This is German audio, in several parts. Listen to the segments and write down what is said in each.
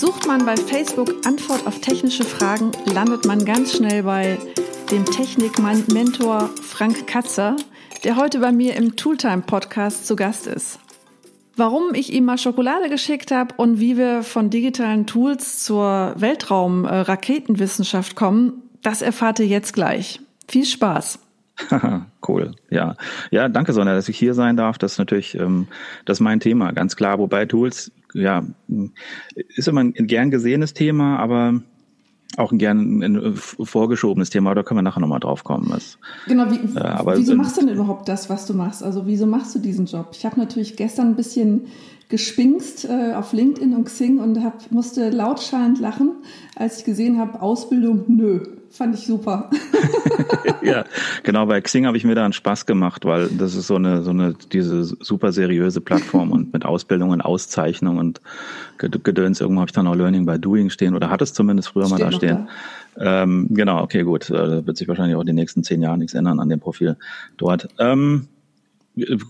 Sucht man bei Facebook Antwort auf technische Fragen, landet man ganz schnell bei dem Technik-Mentor Frank Katzer, der heute bei mir im Tooltime-Podcast zu Gast ist. Warum ich ihm mal Schokolade geschickt habe und wie wir von digitalen Tools zur Weltraum-Raketenwissenschaft kommen, das erfahrt ihr jetzt gleich. Viel Spaß! cool, ja. Ja, danke, Sonja, dass ich hier sein darf. Das ist natürlich, ähm, das ist mein Thema, ganz klar. Wobei Tools, ja, ist immer ein gern gesehenes Thema, aber auch ein gern ein vorgeschobenes Thema, da können wir nachher nochmal drauf kommen. Das, genau, wie, äh, aber, wieso machst du denn überhaupt das, was du machst? Also wieso machst du diesen Job? Ich habe natürlich gestern ein bisschen gespinkst äh, auf LinkedIn und Xing und hab, musste lautschallend lachen, als ich gesehen habe, Ausbildung, nö. Fand ich super. ja, genau, bei Xing habe ich mir da einen Spaß gemacht, weil das ist so eine, so eine, diese super seriöse Plattform und mit Ausbildung und Auszeichnung und Gedöns. Irgendwo habe ich dann auch Learning by Doing stehen oder hat es zumindest früher Steht mal da stehen. Da. Ähm, genau, okay, gut. Äh, da wird sich wahrscheinlich auch in den nächsten zehn Jahren nichts ändern an dem Profil dort. Ähm,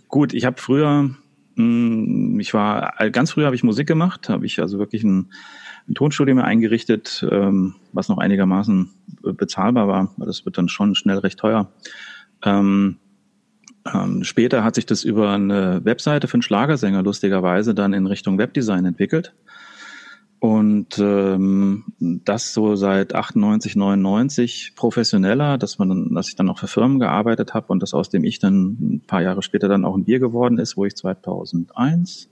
gut, ich habe früher, hm, ich war, ganz früher habe ich Musik gemacht, habe ich also wirklich ein ein Tonstudio mir eingerichtet, ähm, was noch einigermaßen bezahlbar war, weil das wird dann schon schnell recht teuer. Ähm, ähm, später hat sich das über eine Webseite für einen Schlagersänger lustigerweise dann in Richtung Webdesign entwickelt. Und ähm, das so seit 98, 99 professioneller, dass man dass ich dann auch für Firmen gearbeitet habe und das aus dem ich dann ein paar Jahre später dann auch ein Bier geworden ist, wo ich 2001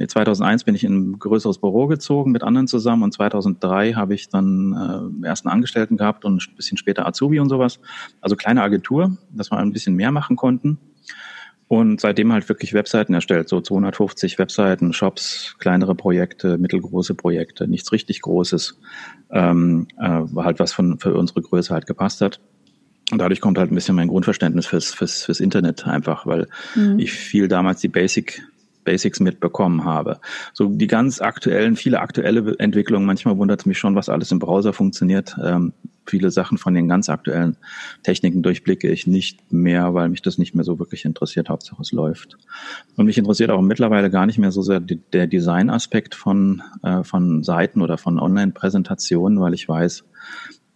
nee, 2001 bin ich in ein größeres Büro gezogen mit anderen zusammen und 2003 habe ich dann äh, ersten Angestellten gehabt und ein bisschen später Azubi und sowas. Also kleine Agentur, dass wir ein bisschen mehr machen konnten. Und seitdem halt wirklich Webseiten erstellt, so 250 Webseiten, Shops, kleinere Projekte, mittelgroße Projekte, nichts richtig Großes, ähm, äh, war halt was von für unsere Größe halt gepasst hat. Und dadurch kommt halt ein bisschen mein Grundverständnis fürs, fürs, fürs Internet einfach, weil mhm. ich viel damals die Basic Basics mitbekommen habe. So die ganz aktuellen, viele aktuelle Entwicklungen, manchmal wundert es mich schon, was alles im Browser funktioniert. Ähm, viele Sachen von den ganz aktuellen Techniken durchblicke ich nicht mehr, weil mich das nicht mehr so wirklich interessiert. Hauptsache es läuft. Und mich interessiert auch mittlerweile gar nicht mehr so sehr der Design-Aspekt von, äh, von Seiten oder von Online-Präsentationen, weil ich weiß,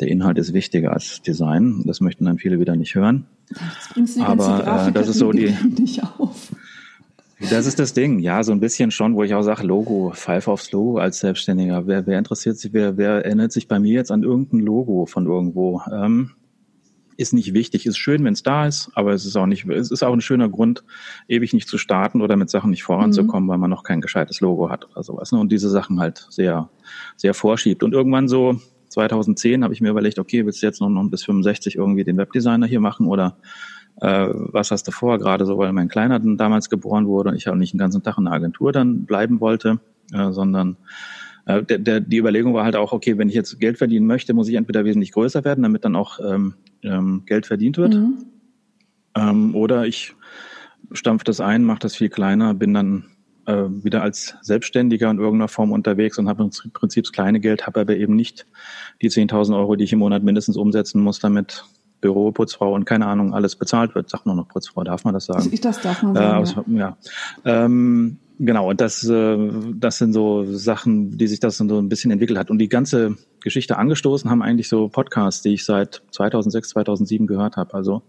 der Inhalt ist wichtiger als Design. Das möchten dann viele wieder nicht hören. Aber äh, das ist so die. Nicht auf. Das ist das Ding, ja, so ein bisschen schon, wo ich auch sage, Logo, Pfeif aufs Logo als Selbstständiger. Wer, wer interessiert sich, wer, wer erinnert sich bei mir jetzt an irgendein Logo von irgendwo? Ähm, ist nicht wichtig, ist schön, wenn es da ist, aber es ist auch nicht, es ist auch ein schöner Grund, ewig nicht zu starten oder mit Sachen nicht voranzukommen, mhm. weil man noch kein gescheites Logo hat oder sowas. Ne? Und diese Sachen halt sehr, sehr vorschiebt. Und irgendwann so 2010 habe ich mir überlegt, okay, willst du jetzt noch, noch bis 65 irgendwie den Webdesigner hier machen oder äh, was hast du vor, gerade so, weil mein Kleiner dann damals geboren wurde und ich auch nicht den ganzen Tag in der Agentur dann bleiben wollte, äh, sondern äh, der, der, die Überlegung war halt auch, okay, wenn ich jetzt Geld verdienen möchte, muss ich entweder wesentlich größer werden, damit dann auch ähm, ähm, Geld verdient wird, mhm. ähm, oder ich stampfe das ein, mache das viel kleiner, bin dann äh, wieder als Selbstständiger in irgendeiner Form unterwegs und habe im Prinzip das kleine Geld, habe aber eben nicht die 10.000 Euro, die ich im Monat mindestens umsetzen muss, damit Büro, Putzfrau und keine Ahnung, alles bezahlt wird. Sagt nur noch Putzfrau, darf man das sagen? Ich das darf man sagen. Äh, ja. ja. Ähm, genau, und das, äh, das sind so Sachen, die sich das so ein bisschen entwickelt hat. Und die ganze Geschichte angestoßen haben eigentlich so Podcasts, die ich seit 2006, 2007 gehört habe. Also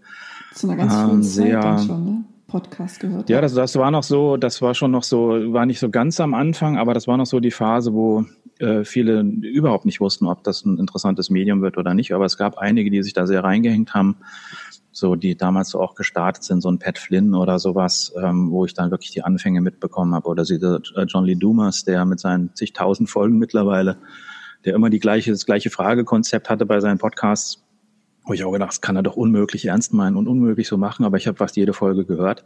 zu einer ganz ähm, sehr, Zeit schon, ne? Podcast gehört. Ja, das, das war noch so, das war schon noch so, war nicht so ganz am Anfang, aber das war noch so die Phase, wo äh, viele überhaupt nicht wussten, ob das ein interessantes Medium wird oder nicht. Aber es gab einige, die sich da sehr reingehängt haben, so die damals so auch gestartet sind, so ein Pat Flynn oder sowas, ähm, wo ich dann wirklich die Anfänge mitbekommen habe. Oder sie, der äh, John Lee Dumas, der mit seinen zigtausend Folgen mittlerweile, der immer die gleiche, das gleiche Fragekonzept hatte bei seinen Podcasts, wo ich auch gedacht, das kann er doch unmöglich ernst meinen und unmöglich so machen, aber ich habe fast jede Folge gehört.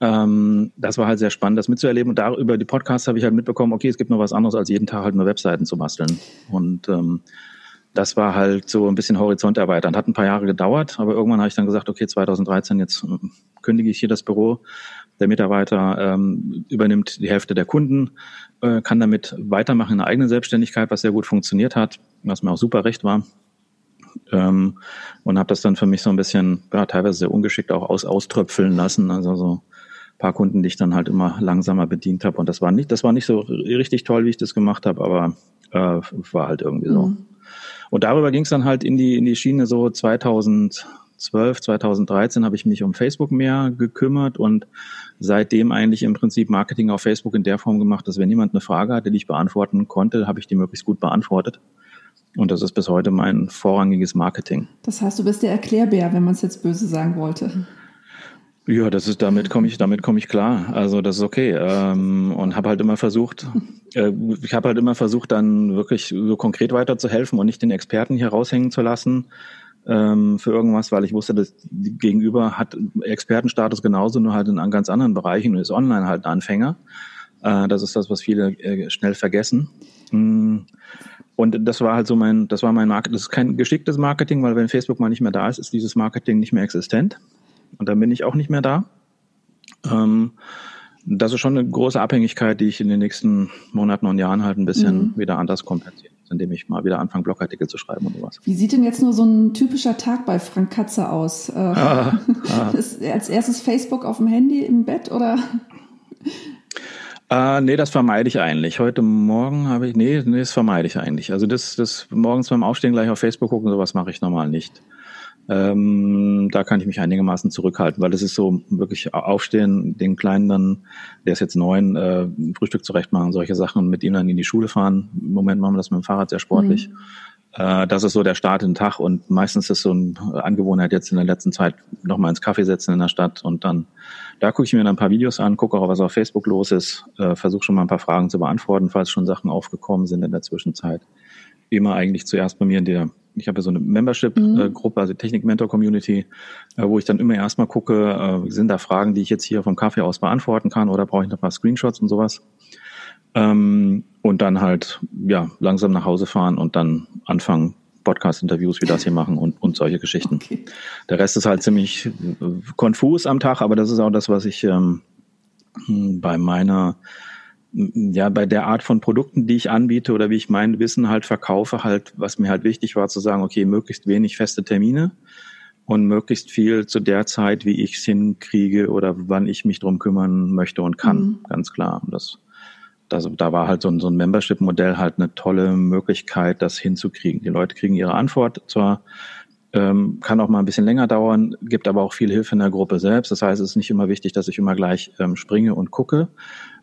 Ähm, das war halt sehr spannend, das mitzuerleben. Und da über die Podcasts habe ich halt mitbekommen, okay, es gibt noch was anderes, als jeden Tag halt nur Webseiten zu basteln. Und ähm, das war halt so ein bisschen Horizont erweitern. Hat ein paar Jahre gedauert, aber irgendwann habe ich dann gesagt, okay, 2013, jetzt äh, kündige ich hier das Büro. Der Mitarbeiter ähm, übernimmt die Hälfte der Kunden, äh, kann damit weitermachen in der eigenen Selbstständigkeit, was sehr gut funktioniert hat, was mir auch super recht war. Ähm, und habe das dann für mich so ein bisschen, ja, teilweise sehr ungeschickt auch aus, auströpfeln lassen. Also so paar Kunden, die ich dann halt immer langsamer bedient habe. Und das war nicht, das war nicht so richtig toll, wie ich das gemacht habe, aber Äh, war halt irgendwie so. Mhm. Und darüber ging es dann halt in die, in die Schiene so 2012, 2013 habe ich mich um Facebook mehr gekümmert und seitdem eigentlich im Prinzip Marketing auf Facebook in der Form gemacht, dass wenn jemand eine Frage hatte, die ich beantworten konnte, habe ich die möglichst gut beantwortet. Und das ist bis heute mein vorrangiges Marketing. Das heißt, du bist der Erklärbär, wenn man es jetzt böse sagen wollte. Ja, das ist damit komme ich damit komme ich klar. Also das ist okay ähm, und habe halt immer versucht, äh, ich habe halt immer versucht, dann wirklich so konkret weiterzuhelfen und nicht den Experten hier raushängen zu lassen ähm, für irgendwas, weil ich wusste, dass Gegenüber hat Expertenstatus genauso, nur halt in ganz anderen Bereichen und ist online halt ein Anfänger. Äh, das ist das, was viele äh, schnell vergessen. Mm. Und das war halt so mein, das war mein Marketing. Das ist kein geschicktes Marketing, weil wenn Facebook mal nicht mehr da ist, ist dieses Marketing nicht mehr existent. Und dann bin ich auch nicht mehr da. Ähm, das ist schon eine große Abhängigkeit, die ich in den nächsten Monaten und Jahren halt ein bisschen mhm. wieder anders kompensiere, indem ich mal wieder anfange, Blogartikel zu schreiben und sowas. Wie sieht denn jetzt nur so ein typischer Tag bei Frank Katze aus? Äh, ah, ah. Als erstes Facebook auf dem Handy im Bett oder? Äh, nee, das vermeide ich eigentlich. Heute Morgen habe ich, nee, nee, das vermeide ich eigentlich. Also das, das morgens beim Aufstehen gleich auf Facebook gucken, sowas mache ich normal nicht. Ähm, da kann ich mich einigermaßen zurückhalten, weil das ist so wirklich aufstehen, den Kleinen dann, der ist jetzt neun, äh, Frühstück zurecht machen, solche Sachen und mit ihm dann in die Schule fahren. Im Moment machen wir das mit dem Fahrrad sehr sportlich. Mhm. Äh, das ist so der Start in den Tag und meistens ist so eine Angewohnheit jetzt in der letzten Zeit nochmal ins Kaffee setzen in der Stadt und dann, da gucke ich mir dann ein paar Videos an, gucke auch, was auf Facebook los ist, äh, versuche schon mal ein paar Fragen zu beantworten, falls schon Sachen aufgekommen sind in der Zwischenzeit. Immer eigentlich zuerst bei mir in der ich habe ja so eine Membership-Gruppe, mhm. also Technik-Mentor-Community, äh, wo ich dann immer erstmal gucke, äh, sind da Fragen, die ich jetzt hier vom Kaffee aus beantworten kann oder brauche ich noch ein paar Screenshots und sowas. Ähm, und dann halt, ja, langsam nach Hause fahren und dann anfangen, Podcast-Interviews wie das hier machen und, und solche Geschichten. Okay. Der Rest ist halt ziemlich äh, konfus am Tag, aber das ist auch das, was ich ähm, bei meiner ja, bei der Art von Produkten, die ich anbiete oder wie ich mein Wissen halt verkaufe, halt, was mir halt wichtig war, zu sagen, okay, möglichst wenig feste Termine und möglichst viel zu der Zeit, wie ich es hinkriege oder wann ich mich drum kümmern möchte und kann, mhm. ganz klar. Und das, das, da war halt so ein, so ein Membership-Modell halt eine tolle Möglichkeit, das hinzukriegen. Die Leute kriegen ihre Antwort zwar ähm, kann auch mal ein bisschen länger dauern, gibt aber auch viel Hilfe in der Gruppe selbst. Das heißt, es ist nicht immer wichtig, dass ich immer gleich ähm, springe und gucke,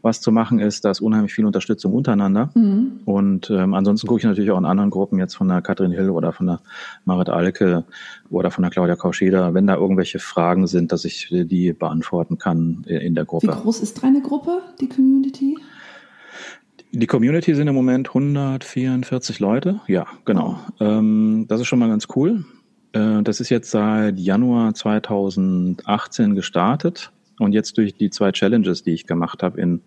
was zu machen ist. Da ist unheimlich viel Unterstützung untereinander. Mhm. Und ähm, ansonsten gucke ich natürlich auch in anderen Gruppen, jetzt von der Katrin Hill oder von der Marit Alke oder von der Claudia Kauscheder, wenn da irgendwelche Fragen sind, dass ich die beantworten kann in der Gruppe. Wie groß ist deine Gruppe, die Community? Die Community sind im Moment 144 Leute. Ja, genau. Ähm, das ist schon mal ganz cool. Äh, das ist jetzt seit Januar 2018 gestartet und jetzt durch die zwei Challenges, die ich gemacht habe in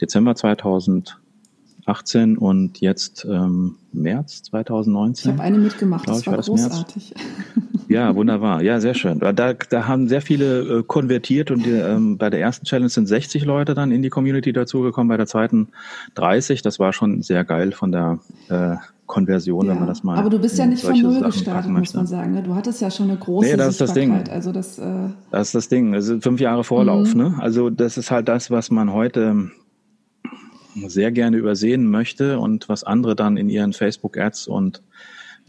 Dezember 2018 und jetzt ähm, März 2019. Ich habe eine mitgemacht, das war, war das großartig. März. Ja, wunderbar. Ja, sehr schön. Da, da haben sehr viele äh, konvertiert und die, ähm, bei der ersten Challenge sind 60 Leute dann in die Community dazugekommen, bei der zweiten 30. Das war schon sehr geil von der äh, Konversion, ja, wenn man das mal. Aber du bist ja nicht von null gestartet, muss man sagen. Ne? Du hattest ja schon eine große nee, das ist das Ding. Also das, äh das ist das Ding. Das sind fünf Jahre Vorlauf. Mhm. Ne? Also das ist halt das, was man heute sehr gerne übersehen möchte und was andere dann in ihren Facebook-Ads und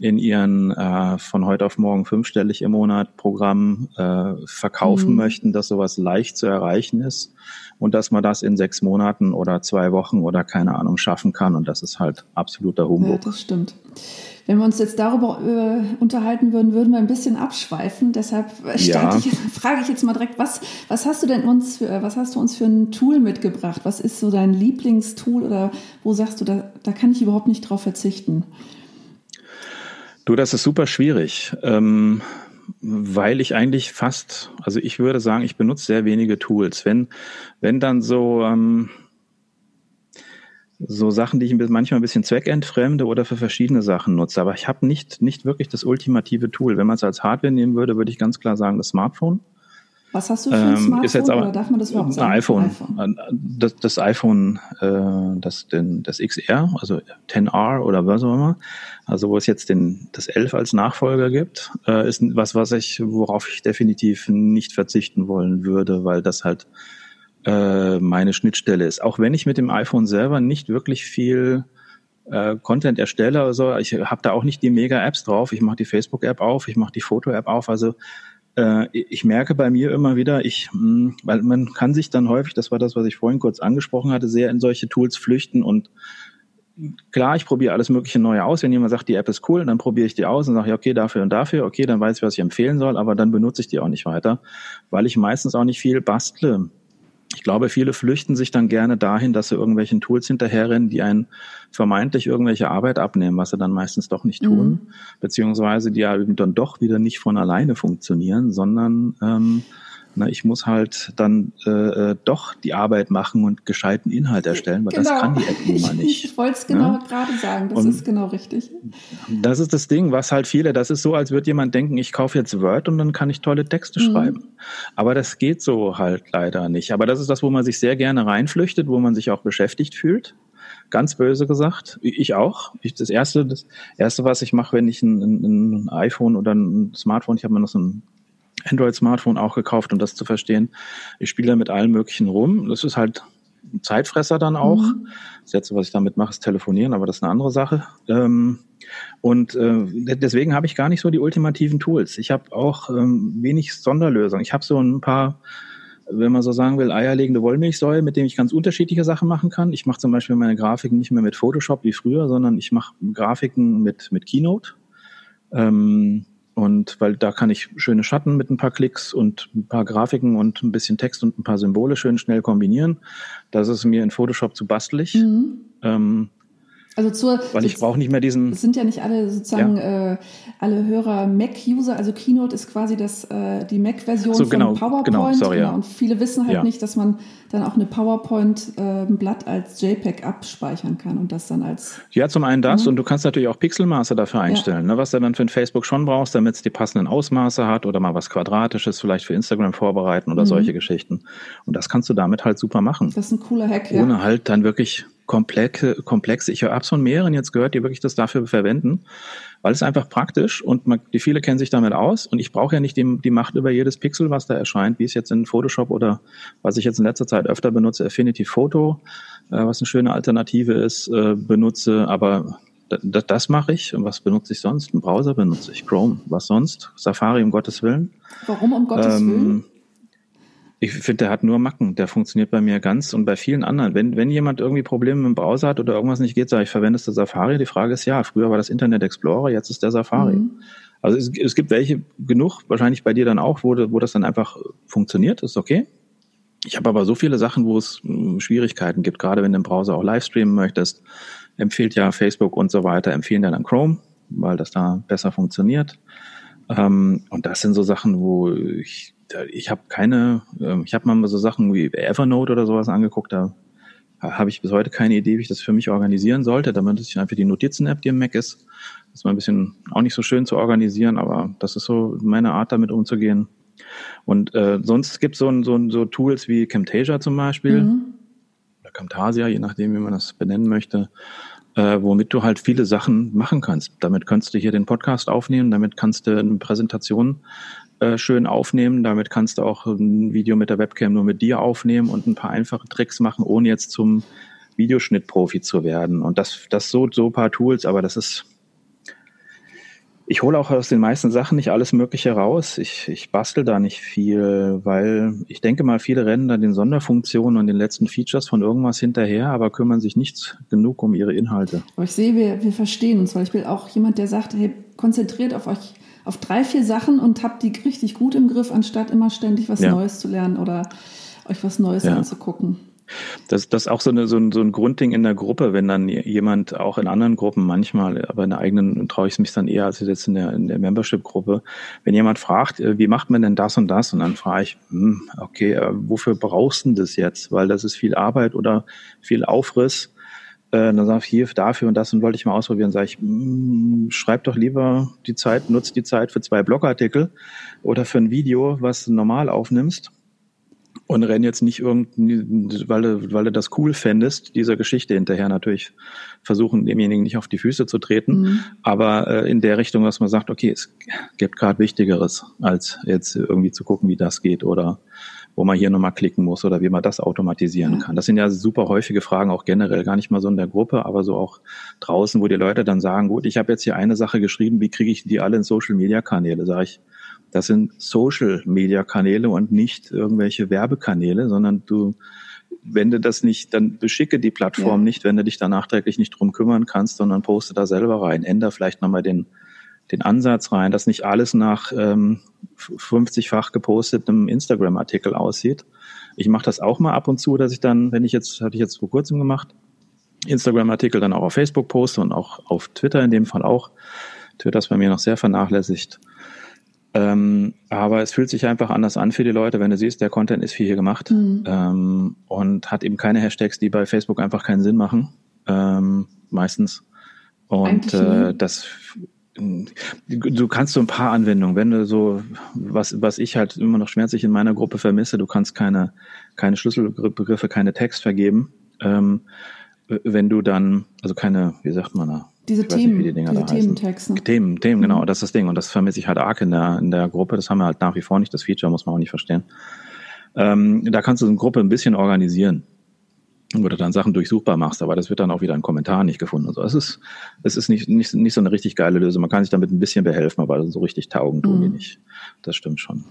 in ihren äh, von heute auf morgen fünfstellig im Monat Programm äh, verkaufen mhm. möchten, dass sowas leicht zu erreichen ist und dass man das in sechs Monaten oder zwei Wochen oder keine Ahnung schaffen kann. Und das ist halt absoluter Humbug. Ja, das stimmt. Wenn wir uns jetzt darüber äh, unterhalten würden, würden wir ein bisschen abschweifen. Deshalb ja. ich, frage ich jetzt mal direkt, was, was hast du denn uns für, was hast du uns für ein Tool mitgebracht? Was ist so dein Lieblingstool oder wo sagst du, da, da kann ich überhaupt nicht drauf verzichten? Du, das ist super schwierig, ähm, weil ich eigentlich fast, also ich würde sagen, ich benutze sehr wenige Tools. Wenn, wenn dann so, ähm, so Sachen, die ich manchmal ein bisschen zweckentfremde oder für verschiedene Sachen nutze. Aber ich habe nicht, nicht wirklich das ultimative Tool. Wenn man es als Hardware nehmen würde, würde ich ganz klar sagen, das Smartphone. Was hast du für ein ähm, Smartphone? Ist jetzt aber, oder darf man das überhaupt sagen? Ein iPhone. iPhone. Das, das iPhone, äh, das, den, das XR, also 10R oder was auch immer, also wo es jetzt den, das 11 als Nachfolger gibt, äh, ist was, was ich, worauf ich definitiv nicht verzichten wollen würde, weil das halt äh, meine Schnittstelle ist. Auch wenn ich mit dem iPhone selber nicht wirklich viel äh, Content erstelle oder so, ich habe da auch nicht die Mega-Apps drauf. Ich mache die Facebook-App auf, ich mache die Foto-App auf. Also äh, ich merke bei mir immer wieder, ich, mh, hm, weil man kann sich dann häufig, das war das, was ich vorhin kurz angesprochen hatte, sehr in solche Tools flüchten und klar, ich probiere alles mögliche Neue aus. Wenn jemand sagt, die App ist cool, dann probiere ich die aus und sage, ja, okay, dafür und dafür, okay, dann weiß ich, was ich empfehlen soll, aber dann benutze ich die auch nicht weiter, weil ich meistens auch nicht viel bastle ich glaube, viele flüchten sich dann gerne dahin, dass sie irgendwelchen Tools hinterherrennen, die einen vermeintlich irgendwelche Arbeit abnehmen, was sie dann meistens doch nicht tun, mhm. beziehungsweise die ja dann doch wieder nicht von alleine funktionieren, sondern ähm, na, ich muss halt dann äh, äh, doch die Arbeit machen und gescheiten Inhalt erstellen, weil genau. das kann die App nun mal nicht. Ich wollte es genau ja? gerade sagen, das und ist genau richtig. Das ist das Ding, was halt viele, das ist so, als würde jemand denken, ich kaufe jetzt Word und dann kann ich tolle Texte mhm. schreiben. Aber das geht so halt leider nicht. Aber das ist das, wo man sich sehr gerne reinflüchtet, wo man sich auch beschäftigt fühlt ganz böse gesagt. Ich auch. Ich, das erste, das erste, was ich mache, wenn ich ein, ein, ein iPhone oder ein Smartphone, ich habe mir noch so ein Android-Smartphone auch gekauft, um das zu verstehen. Ich spiele da mit allen möglichen rum. Das ist halt ein Zeitfresser dann auch. Mhm. Das letzte, was ich damit mache, ist telefonieren, aber das ist eine andere Sache. Ähm, und äh, deswegen habe ich gar nicht so die ultimativen Tools. Ich habe auch ähm, wenig Sonderlösungen. Ich habe so ein paar, wenn man so sagen will, eierlegende Wollmilchsäule, mit denen ich ganz unterschiedliche Sachen machen kann. Ich mache zum Beispiel meine Grafiken nicht mehr mit Photoshop wie früher, sondern ich mache Grafiken mit, mit Keynote. Ähm, und weil da kann ich schöne Schatten mit ein paar Klicks und ein paar Grafiken und ein bisschen Text und ein paar Symbole schön schnell kombinieren. Das ist mir in Photoshop zu bastelig. Mhm. Ähm, also zur, weil ich brauche nicht mehr diesen. Es sind ja nicht alle sozusagen ja. äh, alle Hörer Mac-User. Also Keynote ist quasi das äh, die Mac-Version so, genau, von PowerPoint. Genau, sorry, genau. Ja. Und viele wissen halt ja. nicht, dass man dann auch eine PowerPoint-Blatt äh, als JPEG abspeichern kann und das dann als. Ja, zum einen das mhm. und du kannst natürlich auch Pixelmaße dafür einstellen, ne, was du dann für ein Facebook schon brauchst, damit es die passenden Ausmaße hat oder mal was Quadratisches vielleicht für Instagram vorbereiten oder mhm. solche Geschichten. Und das kannst du damit halt super machen. Das ist ein cooler Hack. Ohne halt dann wirklich komplexe, komplexe. Ich habe von mehreren jetzt gehört, die wirklich das dafür verwenden, weil es einfach praktisch und man, die viele kennen sich damit aus und ich brauche ja nicht die, die Macht über jedes Pixel, was da erscheint, wie es jetzt in Photoshop oder was ich jetzt in letzter Zeit öfter benutze, Affinity Photo, äh, was eine schöne Alternative ist, äh, benutze, aber das, das mache ich. Und was benutze ich sonst? Ein Browser benutze ich, Chrome. Was sonst? Safari, um Gottes Willen. Warum um Gottes ähm, Willen? Ich finde, der hat nur Macken. Der funktioniert bei mir ganz und bei vielen anderen. Wenn, wenn jemand irgendwie Probleme mit dem Browser hat oder irgendwas nicht geht, sage ich, verwendest du Safari? Die Frage ist ja. Früher war das Internet Explorer, jetzt ist der Safari. Mhm. Also es, es, gibt welche genug, wahrscheinlich bei dir dann auch, wo, wo das dann einfach funktioniert, ist okay. Ich habe aber so viele Sachen, wo es hm, Schwierigkeiten gibt, gerade wenn du im Browser auch live streamen möchtest, empfiehlt ja Facebook und so weiter, empfehlen ja dann Chrome, weil das da besser funktioniert. Ähm, und das sind so Sachen, wo ich ich habe keine, ähm, ich habe mal so Sachen wie Evernote oder sowas angeguckt, da habe ich bis heute keine Idee, wie ich das für mich organisieren sollte. Da benutze ich einfach die Notizen-App, die im Mac ist. Das ist mal ein bisschen auch nicht so schön zu organisieren, aber das ist so meine Art, damit umzugehen. Und äh, sonst gibt so es so, so Tools wie Camtasia zum Beispiel, mhm. oder Camtasia, je nachdem, wie man das benennen möchte, äh, womit du halt viele Sachen machen kannst. Damit kannst du hier den Podcast aufnehmen, damit kannst du eine Präsentation äh, schön aufnehmen. Damit kannst du auch ein Video mit der Webcam nur mit dir aufnehmen und ein paar einfache Tricks machen, ohne jetzt zum Videoschnittprofi zu werden. Und das, das so, so ein paar Tools, aber das ist, ich hole auch aus den meisten Sachen nicht alles Mögliche raus. Ich, ich bastel da nicht viel, weil ich denke mal, viele rennen da den Sonderfunktionen und den letzten Features von irgendwas hinterher, aber kümmern sich nicht genug um ihre Inhalte. Aber ich sehe, wir, wir verstehen uns, weil ich bin auch jemand, der sagt, hey, konzentriert auf euch auf drei, vier Sachen und habt die richtig gut im Griff, anstatt immer ständig was ja. Neues zu lernen oder euch was Neues ja. anzugucken. Das, das ist auch so, eine, so, ein, so ein Grundding in der Gruppe, wenn dann jemand auch in anderen Gruppen manchmal, aber in der eigenen traue ich es mich dann eher als jetzt in der, in der Membership-Gruppe, wenn jemand fragt, äh, wie macht man denn das und das? Und dann frage ich, hm, okay, äh, wofür brauchst du das jetzt? Weil das ist viel Arbeit oder viel Aufriss. Äh, dann sage ich hier dafür und das und wollte ich mal ausprobieren. Sage ich, mh, schreib doch lieber die Zeit, nutz die Zeit für zwei Blogartikel oder für ein Video, was du normal aufnimmst und renn jetzt nicht irgendwie, weil du, weil du das cool fändest, dieser Geschichte hinterher natürlich versuchen, demjenigen nicht auf die Füße zu treten, mhm. aber äh, in der Richtung, dass man sagt, okay, es gibt gerade Wichtigeres, als jetzt irgendwie zu gucken, wie das geht oder wo man hier nochmal klicken muss oder wie man das automatisieren ja. kann. Das sind ja super häufige Fragen, auch generell, gar nicht mal so in der Gruppe, aber so auch draußen, wo die Leute dann sagen, gut, ich habe jetzt hier eine Sache geschrieben, wie kriege ich die alle in Social-Media-Kanäle? Sage ich, das sind Social-Media-Kanäle und nicht irgendwelche Werbekanäle, sondern du wenn du das nicht, dann beschicke die Plattform ja. nicht, wenn du dich da nachträglich nicht drum kümmern kannst, sondern poste da selber rein. Änder vielleicht nochmal den, den Ansatz rein, dass nicht alles nach ähm, 50-fach gepostetem Instagram-Artikel aussieht. Ich mache das auch mal ab und zu, dass ich dann, wenn ich jetzt, hatte ich jetzt vor kurzem gemacht, Instagram-Artikel dann auch auf Facebook poste und auch auf Twitter in dem Fall auch. Twitter ist bei mir noch sehr vernachlässigt. Ähm, aber es fühlt sich einfach anders an für die Leute, wenn du siehst, der Content ist viel hier gemacht mhm. ähm, und hat eben keine Hashtags, die bei Facebook einfach keinen Sinn machen, ähm, meistens. Und äh, das du kannst so ein paar Anwendungen, wenn du so, was, was ich halt immer noch schmerzlich in meiner Gruppe vermisse, du kannst keine, keine Schlüsselbegriffe, keine Text vergeben. Ähm, wenn du dann, also keine, wie sagt man da? Diese Themen, nicht, die diese Thementexte. Themen, Themen, genau, mhm. das ist das Ding. Und das vermisse ich halt arg in der, in der Gruppe. Das haben wir halt nach wie vor nicht. Das Feature muss man auch nicht verstehen. Ähm, da kannst du eine Gruppe ein bisschen organisieren wo du dann Sachen durchsuchbar machst, aber das wird dann auch wieder in Kommentaren nicht gefunden. Also es ist, es ist nicht, nicht, nicht so eine richtig geile Lösung. Man kann sich damit ein bisschen behelfen, aber so richtig taugen tun die mhm. nicht. Das stimmt schon.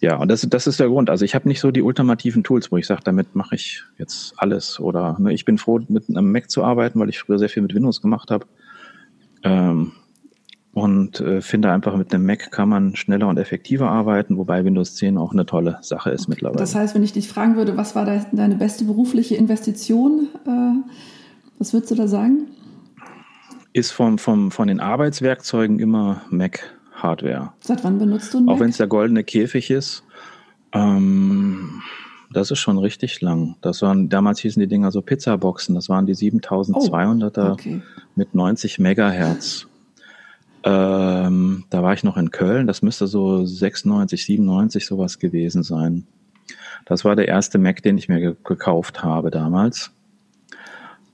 Ja, und das, das ist der Grund. Also ich habe nicht so die ultimativen Tools, wo ich sage, damit mache ich jetzt alles. Oder ne, ich bin froh, mit einem Mac zu arbeiten, weil ich früher sehr viel mit Windows gemacht habe. Ähm, und äh, finde einfach mit einem Mac kann man schneller und effektiver arbeiten, wobei Windows 10 auch eine tolle Sache ist mittlerweile. Das heißt, wenn ich dich fragen würde, was war deine beste berufliche Investition, äh, was würdest du da sagen? Ist vom, vom, von den Arbeitswerkzeugen immer Mac-Hardware. Seit wann benutzt du einen Mac? Auch wenn es der goldene Käfig ist. Ähm, das ist schon richtig lang. Das waren, damals hießen die Dinger so Pizzaboxen. Das waren die 7200er oh, okay. mit 90 Megahertz. Ähm, da war ich noch in Köln, das müsste so 96, 97 sowas gewesen sein. Das war der erste Mac, den ich mir ge gekauft habe damals.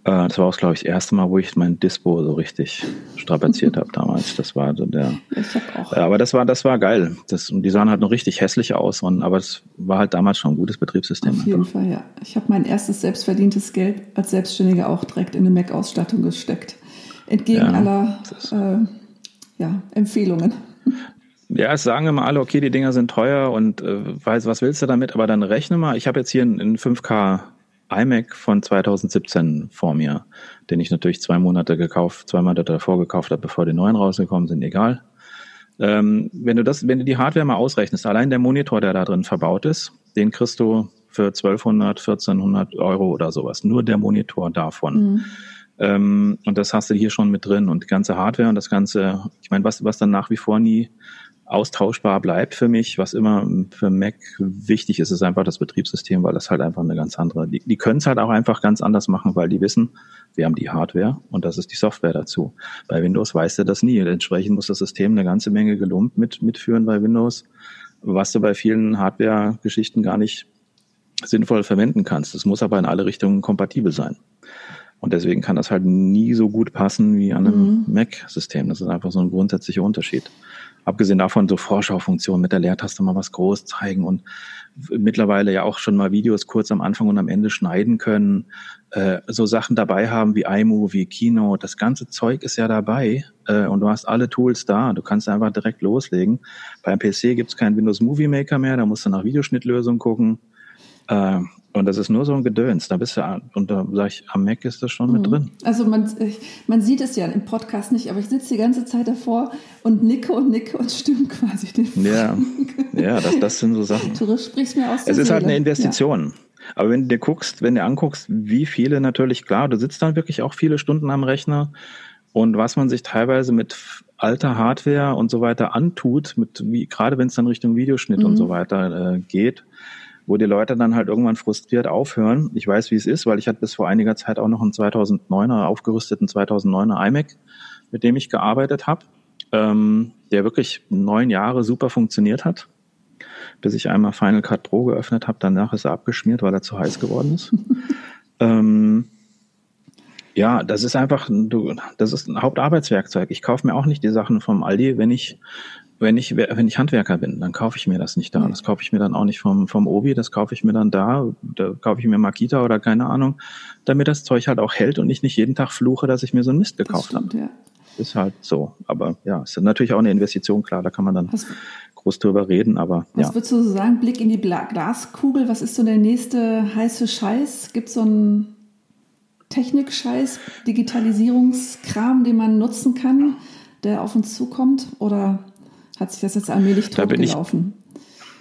Äh, das war auch, glaube ich, das erste Mal, wo ich mein Dispo so richtig strapaziert habe damals. Das war so der. Ich hab auch. Äh, aber das war, das war geil. Das, und die sahen halt noch richtig hässlich aus, und, aber es war halt damals schon ein gutes Betriebssystem. Auf jeden einfach. Fall, ja. Ich habe mein erstes selbstverdientes Geld als Selbstständiger auch direkt in eine Mac-Ausstattung gesteckt. Entgegen ja, aller äh, ja, Empfehlungen. Ja, es sagen immer alle, okay, die Dinger sind teuer und äh, weiß, was willst du damit? Aber dann rechne mal, ich habe jetzt hier einen 5K iMac von 2017 vor mir, den ich natürlich zwei Monate gekauft, zwei Monate davor gekauft habe, bevor die neuen rausgekommen sind, egal. Ähm, wenn du das, wenn du die Hardware mal ausrechnest, allein der Monitor, der da drin verbaut ist, den kriegst du für 1200, 1400 Euro oder sowas. Nur der Monitor davon. Mhm. Ähm, und das hast du hier schon mit drin. Und die ganze Hardware und das ganze, ich meine, was, was dann nach wie vor nie austauschbar bleibt für mich, was immer für Mac wichtig ist, ist einfach das Betriebssystem, weil das halt einfach eine ganz andere, die, die können es halt auch einfach ganz anders machen, weil die wissen, wir haben die Hardware und das ist die Software dazu. Bei Windows weiß er das nie. Entsprechend muss das System eine ganze Menge gelumpt mit, mitführen bei Windows, was du bei vielen Hardware-Geschichten gar nicht sinnvoll verwenden kannst. Es muss aber in alle Richtungen kompatibel sein. Und deswegen kann das halt nie so gut passen wie an einem mhm. Mac-System. Das ist einfach so ein grundsätzlicher Unterschied. Abgesehen davon so Vorschaufunktionen mit der Leertaste mal was groß zeigen und mittlerweile ja auch schon mal Videos kurz am Anfang und am Ende schneiden können, äh, so Sachen dabei haben wie iMovie, Kino, das ganze Zeug ist ja dabei äh, und du hast alle Tools da, du kannst einfach direkt loslegen. Beim PC gibt's keinen Windows Movie Maker mehr, da musst du nach Videoschnittlösungen gucken. Äh, und das ist nur so ein Gedöns. Da bist du, und da sag ich, am Mac ist das schon mhm. mit drin. Also man, man sieht es ja im Podcast nicht, aber ich sitze die ganze Zeit davor und nicke und nicke und stimme quasi den Ja, ja das, das sind so Sachen. Du sprichst mir aus Es ist Seele. halt eine Investition. Ja. Aber wenn du dir guckst, wenn du anguckst, wie viele natürlich, klar, du sitzt dann wirklich auch viele Stunden am Rechner und was man sich teilweise mit alter Hardware und so weiter antut, mit wie, gerade wenn es dann Richtung Videoschnitt mhm. und so weiter äh, geht, wo die Leute dann halt irgendwann frustriert aufhören. Ich weiß, wie es ist, weil ich hatte bis vor einiger Zeit auch noch einen 2009er aufgerüsteten 2009er iMac, mit dem ich gearbeitet habe, ähm, der wirklich neun Jahre super funktioniert hat, bis ich einmal Final Cut Pro geöffnet habe. Danach ist er abgeschmiert, weil er zu heiß geworden ist. ähm, ja, das ist einfach, du, das ist ein Hauptarbeitswerkzeug. Ich kaufe mir auch nicht die Sachen vom Aldi, wenn ich wenn ich, wenn ich Handwerker bin, dann kaufe ich mir das nicht da. Nee. Das kaufe ich mir dann auch nicht vom, vom Obi, das kaufe ich mir dann da, da kaufe ich mir Makita oder keine Ahnung, damit das Zeug halt auch hält und ich nicht jeden Tag fluche, dass ich mir so ein Mist gekauft habe. Ja. Ist halt so. Aber ja, ist natürlich auch eine Investition, klar, da kann man dann was, groß drüber reden, aber. Was ja. würdest du sagen? Blick in die Glaskugel, was ist so der nächste heiße Scheiß? Gibt es so einen Technikscheiß, Digitalisierungskram, den man nutzen kann, der auf uns zukommt? Oder hat sich das jetzt allmählich totgelaufen?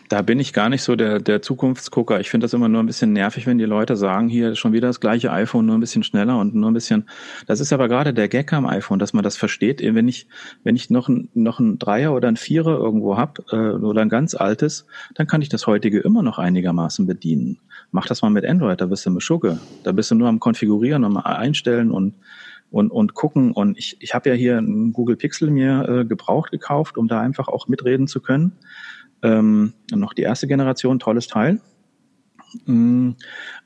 Da bin ich gar nicht so der, der Zukunftsgucker. Ich finde das immer nur ein bisschen nervig, wenn die Leute sagen, hier schon wieder das gleiche iPhone, nur ein bisschen schneller und nur ein bisschen. Das ist aber gerade der Gag am iPhone, dass man das versteht. Wenn ich, wenn ich noch ein, noch ein Dreier oder ein Vierer irgendwo hab äh, oder ein ganz altes, dann kann ich das heutige immer noch einigermaßen bedienen. Mach das mal mit Android, da bist du mit Schugge. Da bist du nur am Konfigurieren, am Einstellen und und, und gucken. Und ich, ich habe ja hier ein Google Pixel mir äh, gebraucht gekauft, um da einfach auch mitreden zu können. Ähm, noch die erste Generation, tolles Teil. Mm,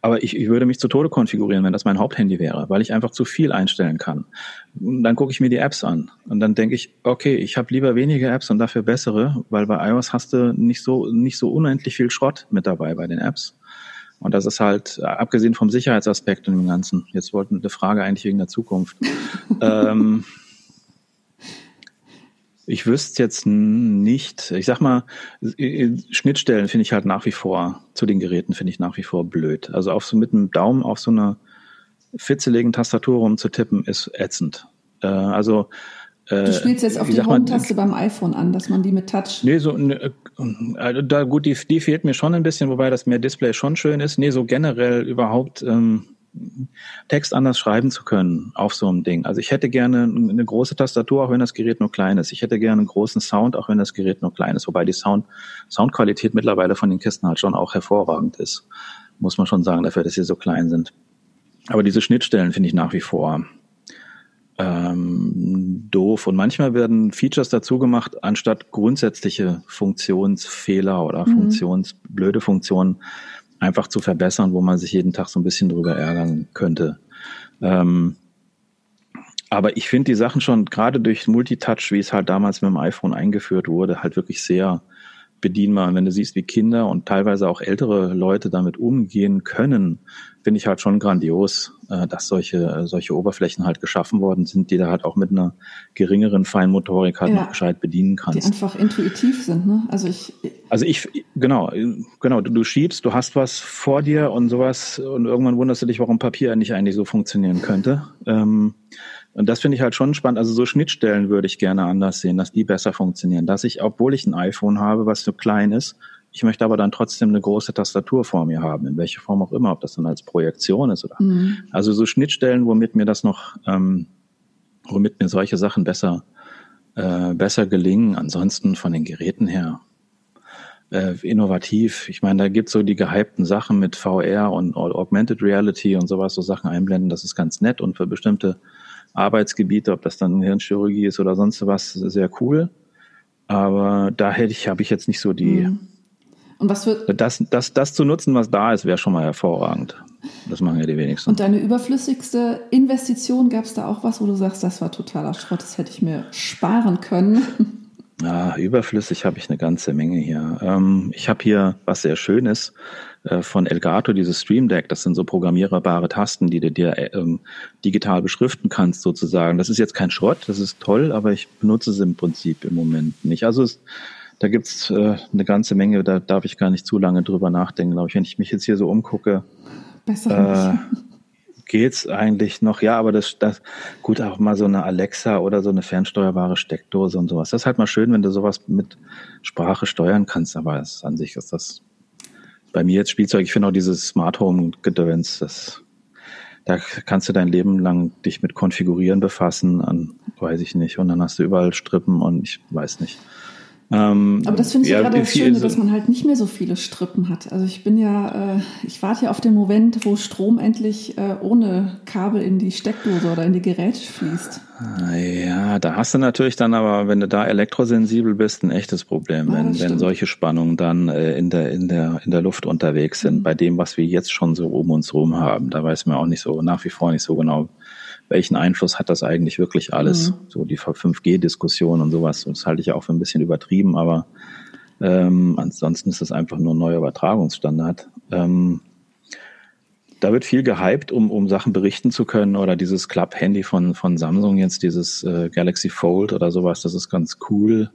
aber ich, ich würde mich zu Tode konfigurieren, wenn das mein Haupthandy wäre, weil ich einfach zu viel einstellen kann. Dann gucke ich mir die Apps an und dann denke ich, okay, ich habe lieber weniger Apps und dafür bessere, weil bei iOS hast du nicht so nicht so unendlich viel Schrott mit dabei bei den Apps. Und das ist halt, äh, abgesehen vom Sicherheitsaspekt und dem Ganzen, jetzt wollten eine Frage eigentlich wegen der Zukunft. ähm, ich wüsste jetzt nicht, ich sag mal, Schnittstellen finde ich halt nach wie vor, zu den Geräten finde ich nach wie vor blöd. Also auf so mit dem Daumen auf so einer fitzeligen Tastatur rumzutippen ist ätzend. Äh, also Du spielst jetzt auf die Home-Taste beim iPhone an, dass man die mit Touch. Nee, so ne, äh, da gut, die, die fehlt mir schon ein bisschen, wobei das mehr Display schon schön ist. Nee, so generell überhaupt ähm, Text anders schreiben zu können auf so einem Ding. Also ich hätte gerne eine große Tastatur, auch wenn das Gerät nur klein ist. Ich hätte gerne einen großen Sound, auch wenn das Gerät nur klein ist. Wobei die Sound, Soundqualität mittlerweile von den Kisten halt schon auch hervorragend ist. Muss man schon sagen, dafür, dass sie so klein sind. Aber diese Schnittstellen finde ich nach wie vor ähm, doof. Und manchmal werden Features dazu gemacht, anstatt grundsätzliche Funktionsfehler oder mhm. Funktionsblöde Funktionen einfach zu verbessern, wo man sich jeden Tag so ein bisschen drüber ärgern könnte. Ähm, aber ich finde die Sachen schon gerade durch Multitouch, wie es halt damals mit dem iPhone eingeführt wurde, halt wirklich sehr bedienbar. Und wenn du siehst, wie Kinder und teilweise auch ältere Leute damit umgehen können, finde ich halt schon grandios, äh, dass solche, äh, solche Oberflächen halt geschaffen worden sind, die da halt auch mit einer geringeren Feinmotorik halt ja, noch gescheit bedienen kannst. Die einfach intuitiv sind, ne? Also ich. Also ich, genau, genau, du, du schiebst, du hast was vor dir und sowas und irgendwann wunderst du dich, warum Papier nicht eigentlich so funktionieren könnte. Ähm, und das finde ich halt schon spannend. Also so Schnittstellen würde ich gerne anders sehen, dass die besser funktionieren. Dass ich, obwohl ich ein iPhone habe, was so klein ist, ich möchte aber dann trotzdem eine große Tastatur vor mir haben, in welcher Form auch immer, ob das dann als Projektion ist oder. Mhm. Also so Schnittstellen, womit mir das noch, ähm, womit mir solche Sachen besser, äh, besser gelingen. Ansonsten von den Geräten her äh, innovativ. Ich meine, da gibt's so die gehypten Sachen mit VR und Augmented Reality und sowas, so Sachen einblenden. Das ist ganz nett und für bestimmte Arbeitsgebiete, ob das dann Hirnchirurgie ist oder sonst was, sehr cool. Aber da hätte ich, habe ich jetzt nicht so die. Mhm. Und was für das, das, das zu nutzen, was da ist, wäre schon mal hervorragend. Das machen ja die wenigsten. Und deine überflüssigste Investition, gab es da auch was, wo du sagst, das war totaler Schrott, das hätte ich mir sparen können? Ja, überflüssig habe ich eine ganze Menge hier. Ähm, ich habe hier was sehr Schönes äh, von Elgato, dieses Stream Deck. Das sind so programmierbare Tasten, die du dir äh, ähm, digital beschriften kannst sozusagen. Das ist jetzt kein Schrott, das ist toll, aber ich benutze es im Prinzip im Moment nicht. Also es, da gibt's äh, eine ganze Menge, da darf ich gar nicht zu lange drüber nachdenken, glaube ich. Wenn ich mich jetzt hier so umgucke, Besser äh, geht's eigentlich noch. Ja, aber das, das, gut, auch mal so eine Alexa oder so eine fernsteuerbare Steckdose und sowas. Das ist halt mal schön, wenn du sowas mit Sprache steuern kannst, aber es, an sich ist das bei mir jetzt Spielzeug. Ich finde auch dieses Smart Home Gedöns, das, da kannst du dein Leben lang dich mit Konfigurieren befassen, an, weiß ich nicht, und dann hast du überall Strippen und ich weiß nicht. Ähm, Aber das finde ich ja, gerade das Schöne, dass man halt nicht mehr so viele Strippen hat. Also ich bin ja, äh, ich warte ja auf den Moment, wo Strom endlich äh, ohne Kabel in die Steckdose oder in die Geräte fließt. Ja, da hast du natürlich dann aber, wenn du da elektrosensibel bist, ein echtes Problem, wenn, ja, wenn solche Spannungen dann äh, in, der, in, der, in der Luft unterwegs sind, mhm. bei dem, was wir jetzt schon so um uns rum haben. Da weiß man auch nicht so, nach wie vor nicht so genau, welchen Einfluss hat das eigentlich wirklich alles? Mhm. So die 5G-Diskussion und sowas, das halte ich ja auch für ein bisschen übertrieben, aber ähm, ansonsten ist das einfach nur ein neuer Übertragungsstandard. Ähm, da wird viel gehypt, um, um Sachen berichten zu können oder dieses Club-Handy von, von Samsung jetzt, dieses äh, Galaxy Fold oder sowas, das ist ganz cool.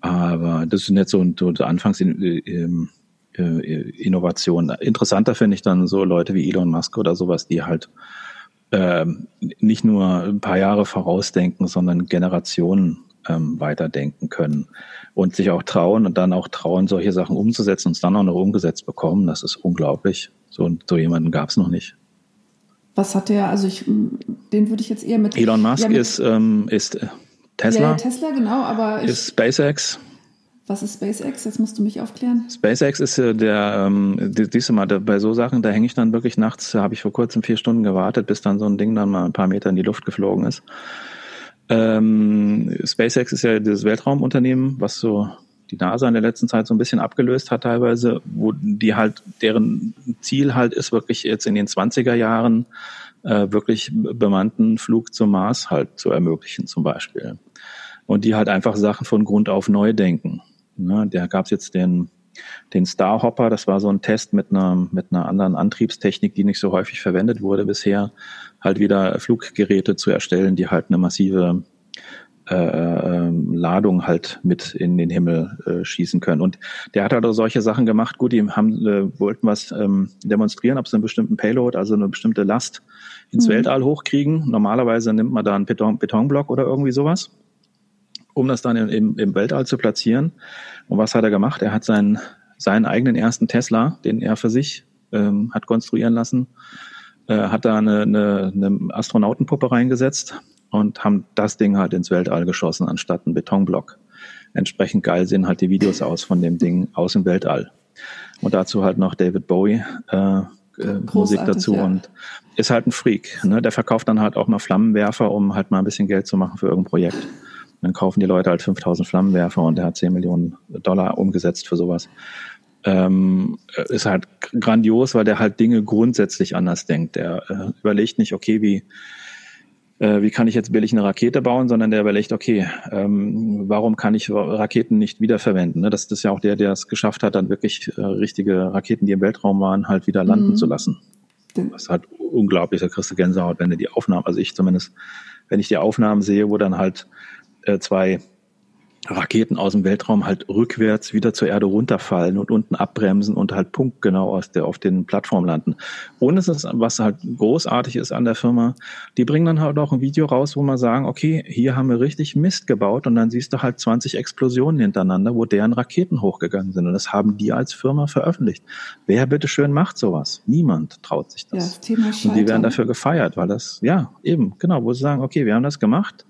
Aber das sind jetzt so, so Anfangs äh, ähm, äh, Innovationen. Interessanter finde ich dann so Leute wie Elon Musk oder sowas, die halt äh, nicht nur ein paar Jahre vorausdenken, sondern Generationen ähm, weiterdenken können und sich auch trauen und dann auch trauen, solche Sachen umzusetzen und es dann auch noch umgesetzt bekommen. Das ist unglaublich. So, so jemanden gab es noch nicht. Was hat der, also ich, den würde ich jetzt eher mit. Elon Musk ja, mit, ist, ähm, ist äh, Tesla. Ja, Tesla, genau, aber. Ich, ist SpaceX. Was ist SpaceX? Jetzt musst du mich aufklären. SpaceX ist äh, der, ähm, siehst du mal, bei so Sachen, da hänge ich dann wirklich nachts, habe ich vor kurzem vier Stunden gewartet, bis dann so ein Ding dann mal ein paar Meter in die Luft geflogen ist. Ähm, SpaceX ist ja dieses Weltraumunternehmen, was so die NASA in der letzten Zeit so ein bisschen abgelöst hat teilweise, wo die halt, deren Ziel halt ist, wirklich jetzt in den 20er Jahren äh, wirklich bemannten Flug zum Mars halt zu ermöglichen zum Beispiel. Und die halt einfach Sachen von Grund auf neu denken. Ne, da gab es jetzt den, den Starhopper, das war so ein Test mit einer, mit einer anderen Antriebstechnik, die nicht so häufig verwendet wurde bisher, halt wieder Fluggeräte zu erstellen, die halt eine massive äh, ähm, Ladung halt mit in den Himmel äh, schießen können. Und der hat halt auch solche Sachen gemacht. Gut, die haben, äh, wollten was ähm, demonstrieren, ob sie einen bestimmten Payload, also eine bestimmte Last ins mhm. Weltall hochkriegen. Normalerweise nimmt man da einen Beton, Betonblock oder irgendwie sowas, um das dann im, im Weltall zu platzieren. Und was hat er gemacht? Er hat seinen, seinen eigenen ersten Tesla, den er für sich ähm, hat konstruieren lassen, äh, hat da eine, eine, eine Astronautenpuppe reingesetzt und haben das Ding halt ins Weltall geschossen, anstatt einen Betonblock. Entsprechend geil sehen halt die Videos aus von dem Ding aus dem Weltall. Und dazu halt noch David Bowie äh, äh, Musik dazu ja. und ist halt ein Freak. Ne? Der verkauft dann halt auch mal Flammenwerfer, um halt mal ein bisschen Geld zu machen für irgendein Projekt. Dann kaufen die Leute halt 5000 Flammenwerfer und der hat 10 Millionen Dollar umgesetzt für sowas. Ähm, ist halt grandios, weil der halt Dinge grundsätzlich anders denkt. Der äh, überlegt nicht, okay, wie äh, wie kann ich jetzt billig eine Rakete bauen, sondern der überlegt, okay, ähm, warum kann ich Raketen nicht wiederverwenden? Ne? Das, das ist ja auch der, der es geschafft hat, dann wirklich äh, richtige Raketen, die im Weltraum waren, halt wieder landen mhm. zu lassen. Das ist halt unglaublich, da kriegst du Gänsehaut, wenn du die Aufnahmen, also ich zumindest, wenn ich die Aufnahmen sehe, wo dann halt äh, zwei Raketen aus dem Weltraum halt rückwärts wieder zur Erde runterfallen und unten abbremsen und halt punktgenau aus der, auf den Plattformen landen. Und es ist, was halt großartig ist an der Firma, die bringen dann halt auch ein Video raus, wo man sagen, okay, hier haben wir richtig Mist gebaut und dann siehst du halt 20 Explosionen hintereinander, wo deren Raketen hochgegangen sind und das haben die als Firma veröffentlicht. Wer bitteschön macht sowas? Niemand traut sich das. Ja, das und die werden dafür gefeiert, weil das, ja, eben, genau, wo sie sagen, okay, wir haben das gemacht,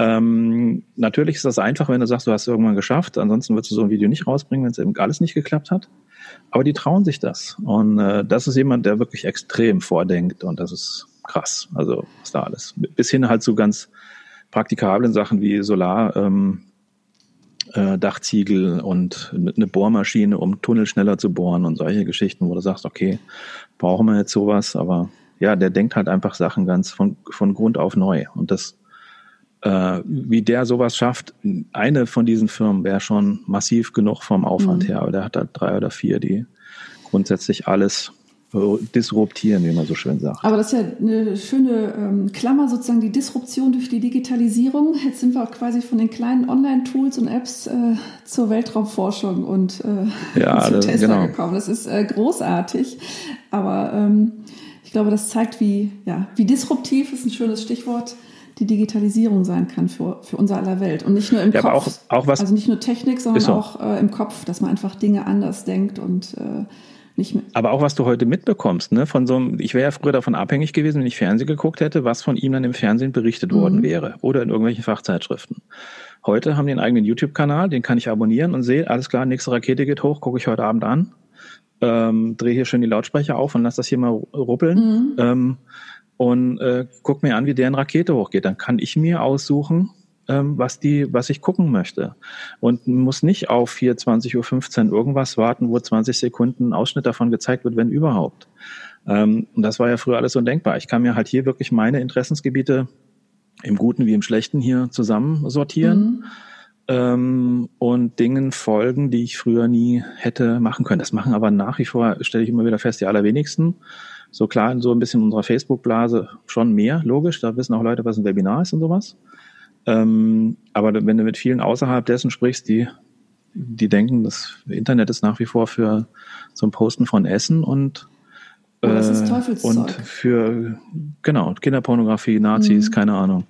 ähm, natürlich ist das einfach, wenn du sagst, du hast es irgendwann geschafft. Ansonsten würdest du so ein Video nicht rausbringen, wenn es eben alles nicht geklappt hat. Aber die trauen sich das. Und äh, das ist jemand, der wirklich extrem vordenkt. Und das ist krass. Also was da alles. Bis hin halt zu ganz praktikablen Sachen wie Solar. Ähm, äh, Dachziegel und eine Bohrmaschine, um Tunnel schneller zu bohren und solche Geschichten, wo du sagst, okay, brauchen wir jetzt sowas, aber ja, der denkt halt einfach Sachen ganz von, von Grund auf neu. Und das äh, wie der sowas schafft, eine von diesen Firmen wäre schon massiv genug vom Aufwand mhm. her, aber der hat da drei oder vier, die grundsätzlich alles disruptieren, wie man so schön sagt. Aber das ist ja eine schöne ähm, Klammer, sozusagen die Disruption durch die Digitalisierung. Jetzt sind wir auch quasi von den kleinen Online-Tools und Apps äh, zur Weltraumforschung und äh, ja, zu Tesla genau. gekommen. Das ist äh, großartig, aber ähm, ich glaube, das zeigt, wie, ja, wie disruptiv ist ein schönes Stichwort die Digitalisierung sein kann für, für unser aller Welt. Und nicht nur im ja, Kopf. Auch, auch was, also nicht nur Technik, sondern so. auch äh, im Kopf, dass man einfach Dinge anders denkt und äh, nicht mehr. Aber auch was du heute mitbekommst, ne? Von so einem, ich wäre ja früher davon abhängig gewesen, wenn ich Fernsehen geguckt hätte, was von ihm dann im Fernsehen berichtet mhm. worden wäre oder in irgendwelchen Fachzeitschriften. Heute haben die einen eigenen YouTube-Kanal, den kann ich abonnieren und sehe, alles klar, nächste Rakete geht hoch, gucke ich heute Abend an. Ähm, drehe hier schön die Lautsprecher auf und lass das hier mal ruppeln. Mhm. Ähm, und äh, guck mir an, wie deren Rakete hochgeht. Dann kann ich mir aussuchen, ähm, was die, was ich gucken möchte. Und muss nicht auf 24.15 Uhr irgendwas warten, wo 20 Sekunden Ausschnitt davon gezeigt wird, wenn überhaupt. Ähm, und das war ja früher alles undenkbar. Ich kann mir halt hier wirklich meine Interessensgebiete im Guten wie im Schlechten hier zusammen sortieren. Mhm. Ähm, und Dingen folgen, die ich früher nie hätte machen können. Das machen aber nach wie vor, stelle ich immer wieder fest, die allerwenigsten. So klar, in so ein bisschen unserer Facebook-Blase schon mehr, logisch. Da wissen auch Leute, was ein Webinar ist und sowas. Ähm, aber wenn du mit vielen außerhalb dessen sprichst, die, die denken, das Internet ist nach wie vor für zum Posten von Essen und Oh, das ist äh, Teufelszeug. Und für, genau, Kinderpornografie, Nazis, mhm. keine Ahnung,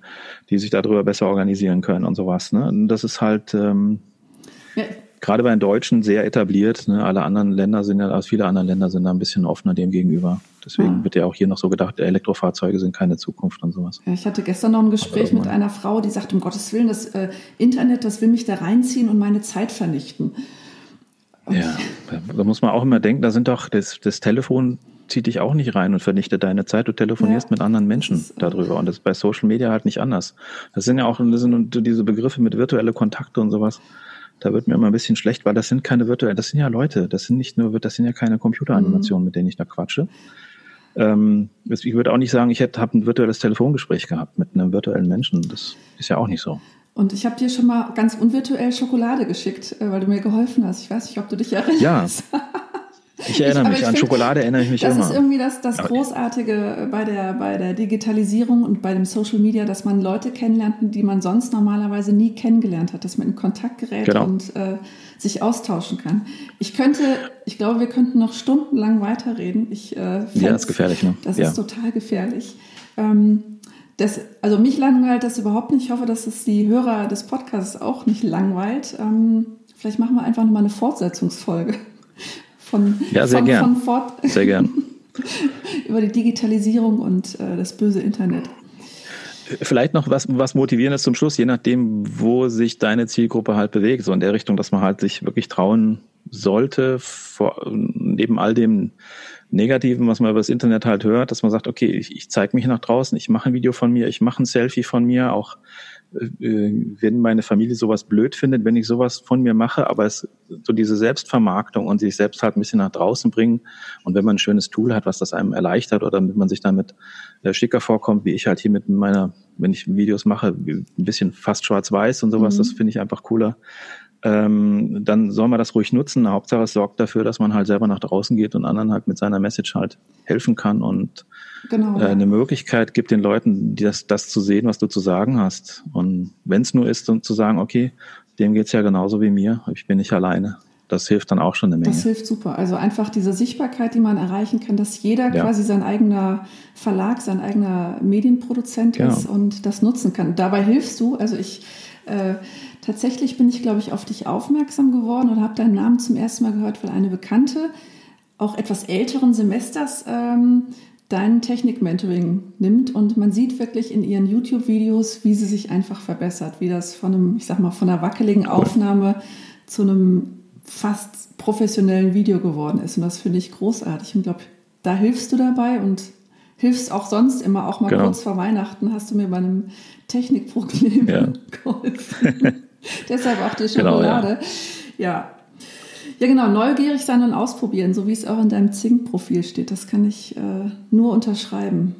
die sich darüber besser organisieren können und sowas. Ne? Und das ist halt ähm, ja. Gerade bei den Deutschen sehr etabliert. Ne? Alle anderen Länder sind ja, also viele andere Länder sind da ein bisschen offener dem gegenüber. Deswegen ah. wird ja auch hier noch so gedacht, Elektrofahrzeuge sind keine Zukunft und sowas. Ja, ich hatte gestern noch ein Gespräch mit einer Frau, die sagt, um Gottes Willen, das äh, Internet, das will mich da reinziehen und meine Zeit vernichten. Und ja, da muss man auch immer denken, da sind doch das, das Telefon zieht dich auch nicht rein und vernichtet deine Zeit. Du telefonierst ja. mit anderen Menschen ist, darüber. Und das ist bei Social Media halt nicht anders. Das sind ja auch das sind diese Begriffe mit virtuelle Kontakte und sowas. Da wird mir immer ein bisschen schlecht, weil das sind keine virtuellen, das sind ja Leute. Das sind nicht nur, das sind ja keine Computeranimationen, mhm. mit denen ich da quatsche. Ähm, ich würde auch nicht sagen, ich hätte habe ein virtuelles Telefongespräch gehabt mit einem virtuellen Menschen. Das ist ja auch nicht so. Und ich habe dir schon mal ganz unvirtuell Schokolade geschickt, äh, weil du mir geholfen hast. Ich weiß nicht, ob du dich erinnerst. Ja. Ich erinnere ich, mich, an find, Schokolade erinnere ich mich das immer. Das ist irgendwie das, das Großartige bei der, bei der Digitalisierung und bei dem Social Media, dass man Leute kennenlernt, die man sonst normalerweise nie kennengelernt hat, dass man in Kontakt gerät genau. und äh, sich austauschen kann. Ich könnte, ich glaube, wir könnten noch stundenlang weiterreden. Ich, äh, ja, das ist gefährlich. Ne? Das ja. ist total gefährlich. Ähm, das, also mich langweilt das überhaupt nicht. Ich hoffe, dass es die Hörer des Podcasts auch nicht langweilt. Ähm, vielleicht machen wir einfach nochmal eine Fortsetzungsfolge von, ja, sehr von, gern. von Fort sehr gern. über die Digitalisierung und äh, das böse Internet. Vielleicht noch was, was Motivierendes zum Schluss, je nachdem, wo sich deine Zielgruppe halt bewegt, so in der Richtung, dass man halt sich wirklich trauen sollte, vor, neben all dem Negativen, was man über das Internet halt hört, dass man sagt, okay, ich, ich zeige mich nach draußen, ich mache ein Video von mir, ich mache ein Selfie von mir, auch wenn meine Familie sowas blöd findet, wenn ich sowas von mir mache, aber es so diese Selbstvermarktung und sich selbst halt ein bisschen nach draußen bringen und wenn man ein schönes Tool hat, was das einem erleichtert oder damit man sich damit äh, schicker vorkommt, wie ich halt hier mit meiner, wenn ich Videos mache, ein bisschen fast schwarz-weiß und sowas, mhm. das finde ich einfach cooler. Ähm, dann soll man das ruhig nutzen. Hauptsache es sorgt dafür, dass man halt selber nach draußen geht und anderen halt mit seiner Message halt helfen kann und genau. äh, eine Möglichkeit gibt den Leuten, das, das zu sehen, was du zu sagen hast. Und wenn es nur ist, um zu sagen, okay, dem geht's ja genauso wie mir, ich bin nicht alleine. Das hilft dann auch schon eine Menge. Das hilft super. Also einfach diese Sichtbarkeit, die man erreichen kann, dass jeder ja. quasi sein eigener Verlag, sein eigener Medienproduzent genau. ist und das nutzen kann. Dabei hilfst du, also ich äh, tatsächlich bin ich, glaube ich, auf dich aufmerksam geworden und habe deinen Namen zum ersten Mal gehört, weil eine Bekannte auch etwas älteren Semesters ähm, dein Technik-Mentoring nimmt und man sieht wirklich in ihren YouTube-Videos, wie sie sich einfach verbessert, wie das von einem, ich sag mal, von einer wackeligen Aufnahme zu einem fast professionellen Video geworden ist. Und das finde ich großartig. Und glaube, da hilfst du dabei und hilfst auch sonst immer, auch mal genau. kurz vor Weihnachten hast du mir bei einem Technikproblem ja. geholfen. Deshalb auch die Schokolade. Genau, ja. ja. Ja, genau, neugierig sein und ausprobieren, so wie es auch in deinem Zing-Profil steht. Das kann ich äh, nur unterschreiben.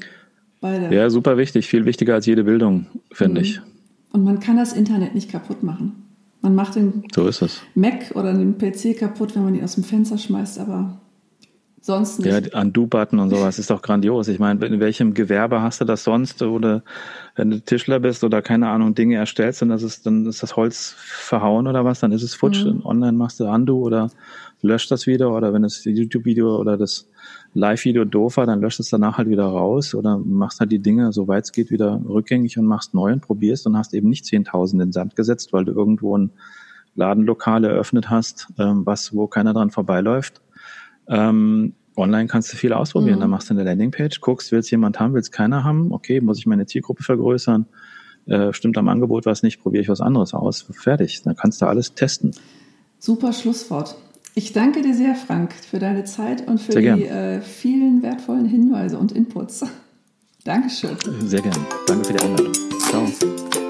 Beide. Ja, super wichtig, viel wichtiger als jede Bildung, finde mhm. ich. Und man kann das Internet nicht kaputt machen. Man macht den so ist es. Mac oder den PC kaputt, wenn man ihn aus dem Fenster schmeißt, aber sonst nicht. Ja, Undo-Button und sowas ist doch grandios. Ich meine, in welchem Gewerbe hast du das sonst? Oder wenn du Tischler bist oder keine Ahnung, Dinge erstellst und das ist, dann ist das Holz verhauen oder was, dann ist es futsch. Mhm. Online machst du Undo oder löscht das wieder oder wenn das YouTube-Video oder das Live-Video doof war, dann löscht es danach halt wieder raus oder machst halt die Dinge, soweit es geht, wieder rückgängig und machst neu und probierst und hast eben nicht 10.000 in den Sand gesetzt, weil du irgendwo ein Ladenlokal eröffnet hast, ähm, was, wo keiner dran vorbeiläuft. Ähm, online kannst du viel ausprobieren. Mhm. Dann machst du eine Landingpage, guckst, will es jemand haben, will es keiner haben, okay, muss ich meine Zielgruppe vergrößern, äh, stimmt am Angebot was nicht, probiere ich was anderes aus, fertig. Dann kannst du alles testen. Super Schlusswort. Ich danke dir sehr, Frank, für deine Zeit und für die äh, vielen wertvollen Hinweise und Inputs. Dankeschön. Sehr gerne. Danke für die Einladung. Ciao.